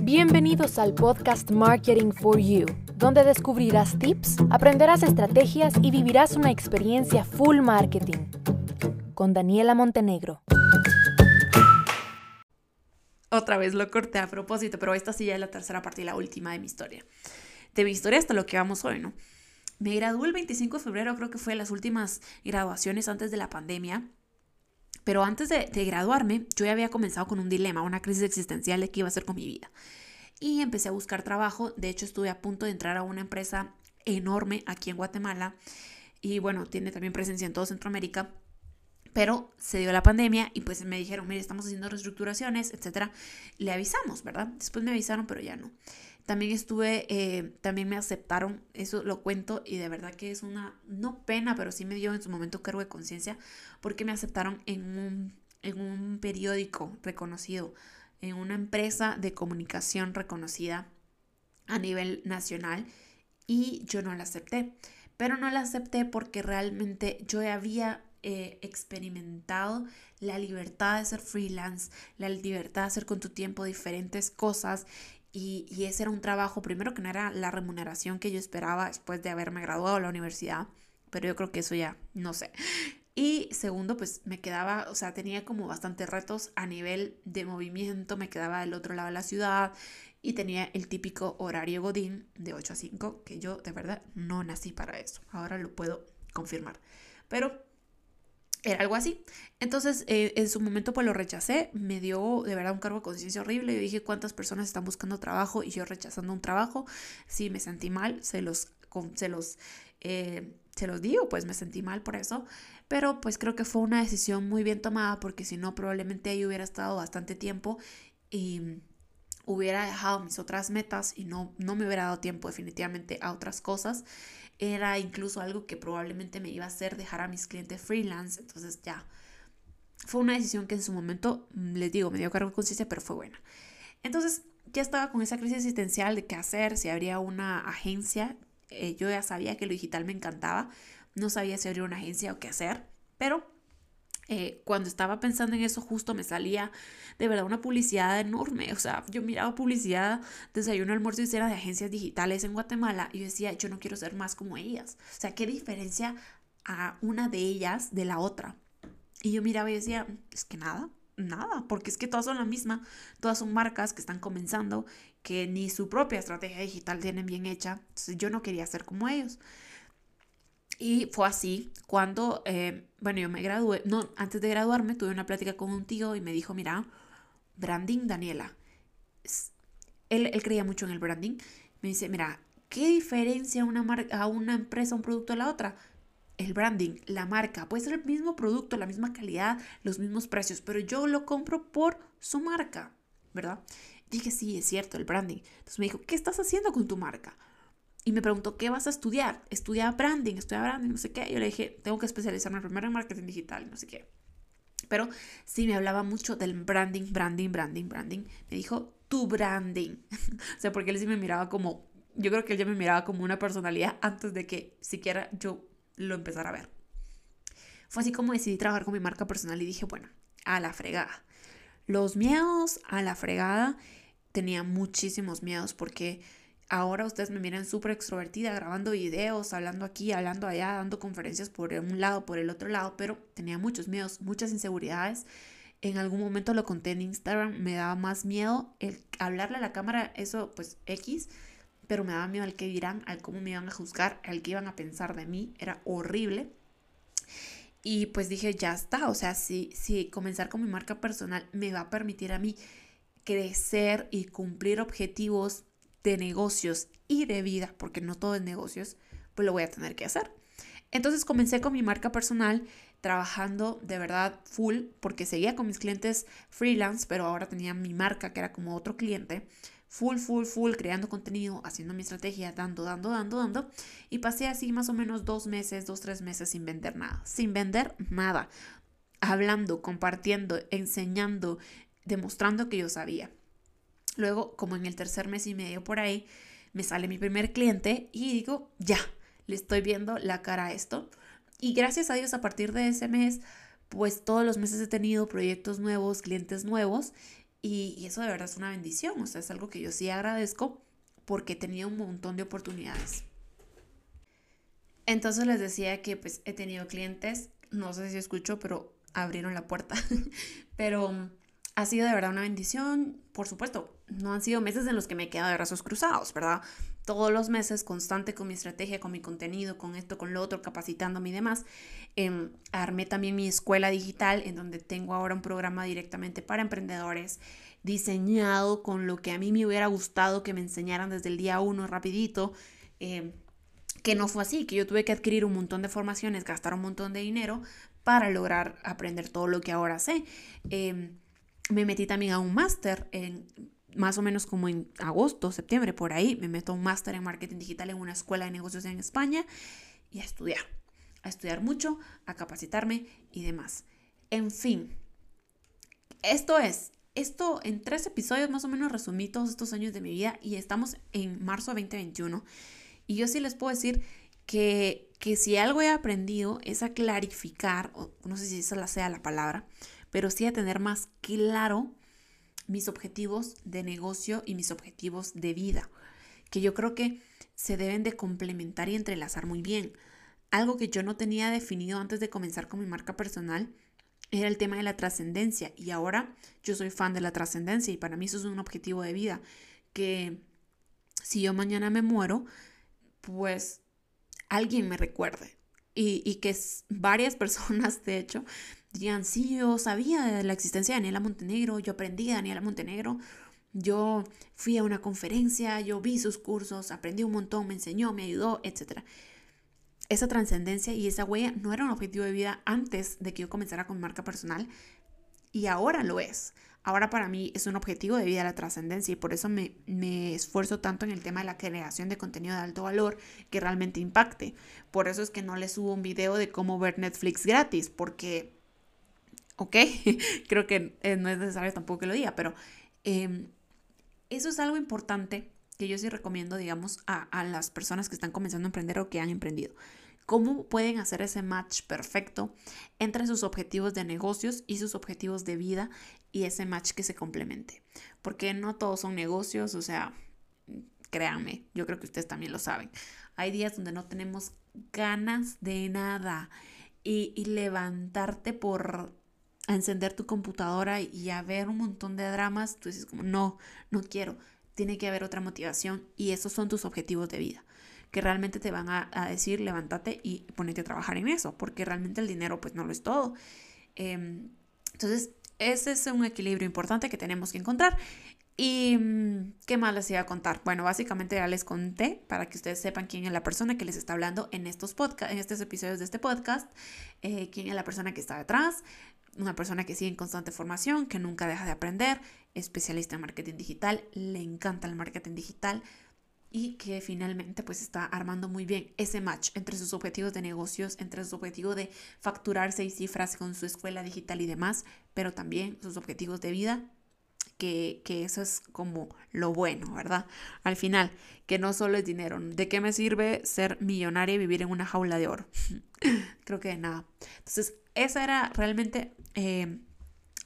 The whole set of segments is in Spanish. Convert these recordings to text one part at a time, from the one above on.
Bienvenidos al podcast Marketing for You, donde descubrirás tips, aprenderás estrategias y vivirás una experiencia full marketing. Con Daniela Montenegro. Otra vez lo corté a propósito, pero esta sí ya es la tercera parte y la última de mi historia. De mi historia hasta lo que vamos hoy, ¿no? Me gradué el 25 de febrero, creo que fue las últimas graduaciones antes de la pandemia. Pero antes de, graduarme, yo ya había comenzado con un dilema, una crisis existencial de qué iba a hacer con mi vida. Y empecé a buscar trabajo. De hecho, estuve a punto de entrar a una empresa enorme aquí en Guatemala. Y bueno, tiene también presencia en todo Centroamérica. Pero se dio la pandemia y pues me dijeron, mire, estamos haciendo reestructuraciones, etcétera. Le avisamos, ¿verdad? Después me avisaron, pero ya no. También estuve, eh, también me aceptaron, eso lo cuento y de verdad que es una, no pena, pero sí me dio en su momento cargo de conciencia porque me aceptaron en un, en un periódico reconocido, en una empresa de comunicación reconocida a nivel nacional y yo no la acepté. Pero no la acepté porque realmente yo había eh, experimentado la libertad de ser freelance, la libertad de hacer con tu tiempo diferentes cosas y, ese era un trabajo, primero que no era la remuneración que yo esperaba después de haberme graduado de la universidad, pero yo creo que eso ya, no sé. Y segundo, pues me quedaba, o sea, tenía como bastantes retos a nivel de movimiento, me quedaba del otro lado de la ciudad y tenía el típico horario Godín de 8 a 5, que yo de verdad no nací para eso. Ahora lo puedo confirmar. Pero era algo así. Entonces, eh, en su momento, pues lo rechacé. Me dio de verdad un cargo de conciencia horrible. Yo dije, ¿cuántas personas están buscando trabajo y yo rechazando un trabajo? Sí, me sentí mal. Se los, se los, eh, se los digo, pues me sentí mal por eso. Pero pues creo que fue una decisión muy bien tomada porque si no, probablemente ahí hubiera estado bastante tiempo y hubiera dejado mis otras metas y no, no me hubiera dado tiempo definitivamente a otras cosas era incluso algo que probablemente me iba a hacer dejar a mis clientes freelance. Entonces ya, fue una decisión que en su momento, mm, les digo, me dio cargo de conciencia, pero fue buena. Entonces ya estaba con esa crisis existencial de qué hacer, si habría una agencia. Eh, yo ya sabía que lo digital me encantaba, no sabía si habría una agencia o qué hacer, pero eh, cuando estaba pensando en eso, justo me salía de verdad una publicidad enorme. O sea, yo miraba publicidad, desayuno, almuerzo y cena de agencias digitales en Guatemala y decía, yo no quiero ser más como ellas. O sea, ¿qué diferencia a una de ellas de la otra? Y yo miraba y decía, es que nada, nada, porque es que todas son la misma, todas son marcas que están comenzando, que ni su propia estrategia digital tienen bien hecha. Entonces yo no quería ser como ellos. Y fue así cuando, eh, bueno, yo me gradué, no, antes de graduarme tuve una plática con un tío y me dijo, mira, branding, Daniela. Él, él creía mucho en el branding. Me dice, mira, ¿qué diferencia una marca, a una empresa, un producto a la otra? El branding, la marca. Puede ser el mismo producto, la misma calidad, los mismos precios, pero yo lo compro por su marca, ¿verdad? Dije, sí, es cierto, el branding. Entonces me dijo, ¿qué estás haciendo con tu marca? Y me preguntó, ¿qué vas a estudiar? Estudia branding, estudia branding, no sé qué. Yo le dije, tengo que especializarme primero en marketing digital, no sé qué. Pero sí me hablaba mucho del branding, branding, branding, branding. Me dijo, tu branding. o sea, porque él sí me miraba como, yo creo que él ya me miraba como una personalidad antes de que siquiera yo lo empezara a ver. Fue así como decidí trabajar con mi marca personal y dije, bueno, a la fregada. Los miedos a la fregada, tenía muchísimos miedos porque Ahora ustedes me miran súper extrovertida, grabando videos, hablando aquí, hablando allá, dando conferencias por un lado, por el otro lado, pero tenía muchos miedos, muchas inseguridades. En algún momento lo conté en Instagram, me daba más miedo el hablarle a la cámara, eso pues X, pero me daba miedo al que dirán, al cómo me iban a juzgar, al que iban a pensar de mí, era horrible. Y pues dije, ya está, o sea, si, si comenzar con mi marca personal me va a permitir a mí crecer y cumplir objetivos de negocios y de vida, porque no todo es negocios, pues lo voy a tener que hacer. Entonces comencé con mi marca personal, trabajando de verdad full, porque seguía con mis clientes freelance, pero ahora tenía mi marca, que era como otro cliente, full, full, full, creando contenido, haciendo mi estrategia, dando, dando, dando, dando. Y pasé así más o menos dos meses, dos, tres meses sin vender nada, sin vender nada, hablando, compartiendo, enseñando, demostrando que yo sabía. Luego, como en el tercer mes y medio por ahí, me sale mi primer cliente y digo, ya, le estoy viendo la cara a esto. Y gracias a Dios, a partir de ese mes, pues todos los meses he tenido proyectos nuevos, clientes nuevos Y, eso de verdad es una bendición, o sea, es algo que yo sí agradezco porque he tenido un montón de oportunidades. Entonces les decía que pues he tenido clientes, no sé si escucho, pero abrieron la puerta. pero ha sido de verdad una bendición. Por supuesto, no han sido meses en los que me he quedado de brazos cruzados, ¿verdad? Todos los meses, constante con mi estrategia, con mi contenido, con esto, con lo otro, capacitándome y demás. Em, armé también mi escuela digital, en donde tengo ahora un programa directamente para emprendedores, diseñado con lo que a mí me hubiera gustado que me enseñaran desde el día uno, rapidito. Em, que no fue así, que yo tuve que adquirir un montón de formaciones, gastar un montón de dinero para lograr aprender todo lo que ahora sé. Em, me metí también a un máster en más o menos como en agosto, septiembre, por ahí, me meto a un máster en marketing digital en una escuela de negocios en España y a estudiar, a estudiar mucho, a capacitarme y demás. En fin, esto es, esto en tres episodios más o menos resumí todos estos años de mi vida y estamos en marzo de 2021 y yo sí les puedo decir que, que si algo he aprendido es a clarificar, no sé si esa sea la palabra, pero sí a tener más claro mis objetivos de negocio y mis objetivos de vida, que yo creo que se deben de complementar y entrelazar muy bien. Algo que yo no tenía definido antes de comenzar con mi marca personal era el tema de la trascendencia y ahora yo soy fan de la trascendencia y para mí eso es un objetivo de vida que si yo mañana me muero, pues alguien me recuerde y, y que varias personas de hecho dirían, sí, yo sabía de la existencia de Daniela Montenegro, yo aprendí de Daniela Montenegro, yo fui a una conferencia, yo vi sus cursos, aprendí un montón, me enseñó, me ayudó, etc. Esa trascendencia y esa huella no era un objetivo de vida antes de que yo comenzara con marca personal y ahora lo es. Ahora para mí es un objetivo de vida la trascendencia y por eso me, me, esfuerzo tanto en el tema de la creación de contenido de alto valor que realmente impacte. Por eso es que no le subo un video de cómo ver Netflix gratis, porque ¿ok? Creo que eh, no es necesario tampoco que lo diga, pero em, eso es algo importante que yo sí recomiendo, digamos, a, a, las personas que están comenzando a emprender o que han emprendido. ¿Cómo pueden hacer ese match perfecto entre sus objetivos de negocios y sus objetivos de vida y ese match que se complemente? Porque no todos son negocios, o sea, créanme, yo creo que ustedes también lo saben. Hay días donde no tenemos ganas de nada y, y levantarte por a encender tu computadora y a ver un montón de dramas, tú dices como, no, no quiero, tiene que haber otra motivación y esos son tus objetivos de vida, que realmente te van a, decir, levántate y ponete a trabajar en eso, porque realmente el dinero pues no lo es todo. Em, entonces, ese es un equilibrio importante que tenemos que encontrar. ¿Y mm, qué más les iba a contar? Bueno, básicamente ya les conté para que ustedes sepan quién es la persona que les está hablando en estos, podcast, en estos episodios de este podcast, eh, quién es la persona que está detrás, una persona que sigue en constante formación, que nunca deja de aprender, especialista en marketing digital, le encanta el marketing digital y que finalmente pues está armando muy bien ese match entre sus objetivos de negocios, entre su objetivo de facturar seis cifras con su escuela digital y demás, pero también sus objetivos de vida que, que, eso es como lo bueno, ¿verdad? Al final, que no solo es dinero. ¿De qué me sirve ser millonaria y vivir en una jaula de oro? Creo que de nada. Entonces, esa era realmente eh,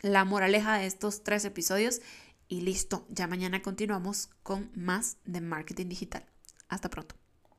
la moraleja de estos tres episodios. Y listo, ya mañana continuamos con más de marketing digital. Hasta pronto.